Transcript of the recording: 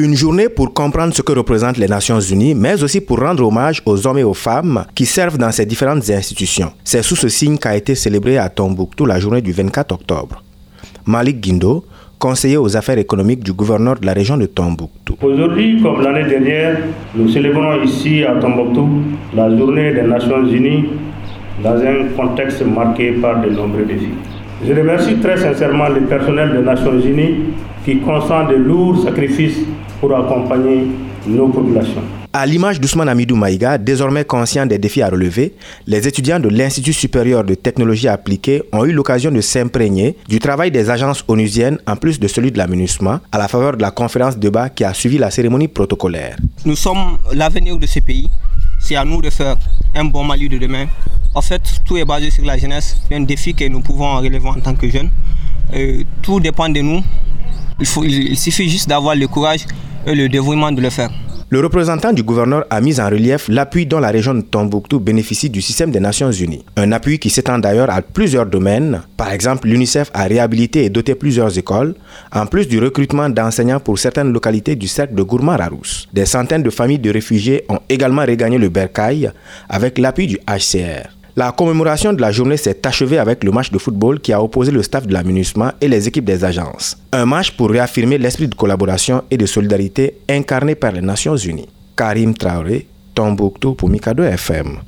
Une journée pour comprendre ce que représentent les Nations Unies, mais aussi pour rendre hommage aux hommes et aux femmes qui servent dans ces différentes institutions. C'est sous ce signe qu'a été célébrée à Tombouctou la journée du 24 octobre. Malik Guindo, conseiller aux affaires économiques du gouverneur de la région de Tombouctou. Aujourd'hui, comme l'année dernière, nous célébrons ici à Tombouctou la journée des Nations Unies dans un contexte marqué par de nombreux défis. Je remercie très sincèrement le personnel des Nations Unies qui consent de lourds sacrifices pour accompagner nos populations. À l'image d'Ousmane Amidou Maïga, désormais conscient des défis à relever, les étudiants de l'Institut supérieur de technologie appliquée ont eu l'occasion de s'imprégner du travail des agences onusiennes en plus de celui de la MINUSMA à la faveur de la conférence de débat qui a suivi la cérémonie protocolaire. Nous sommes l'avenir de ce pays. C'est à nous de faire un bon Mali de demain. En fait, tout est basé sur la jeunesse. C'est un défi que nous pouvons relever en tant que jeunes. tout dépend de nous. Il suffit juste d'avoir le courage et le dévouement de le faire. Le représentant du gouverneur a mis en relief l'appui dont la région de Tombouctou bénéficie du système des Nations Unies. Un appui qui s'étend d'ailleurs à plusieurs domaines. Par exemple, l'UNICEF a réhabilité et doté plusieurs écoles, en plus du recrutement d'enseignants pour certaines localités du cercle de Gourmand-Rarousse. Des centaines de familles de réfugiés ont également regagné le Bercail avec l'appui du HCR. La commémoration de la journée s'est achevée avec le match de football qui a opposé le staff de la MINUSMA et les équipes des agences. Un match pour réaffirmer l'esprit de collaboration et de solidarité incarné par les Nations Unies. Karim Traoré, Tombouctou pour Mikado FM.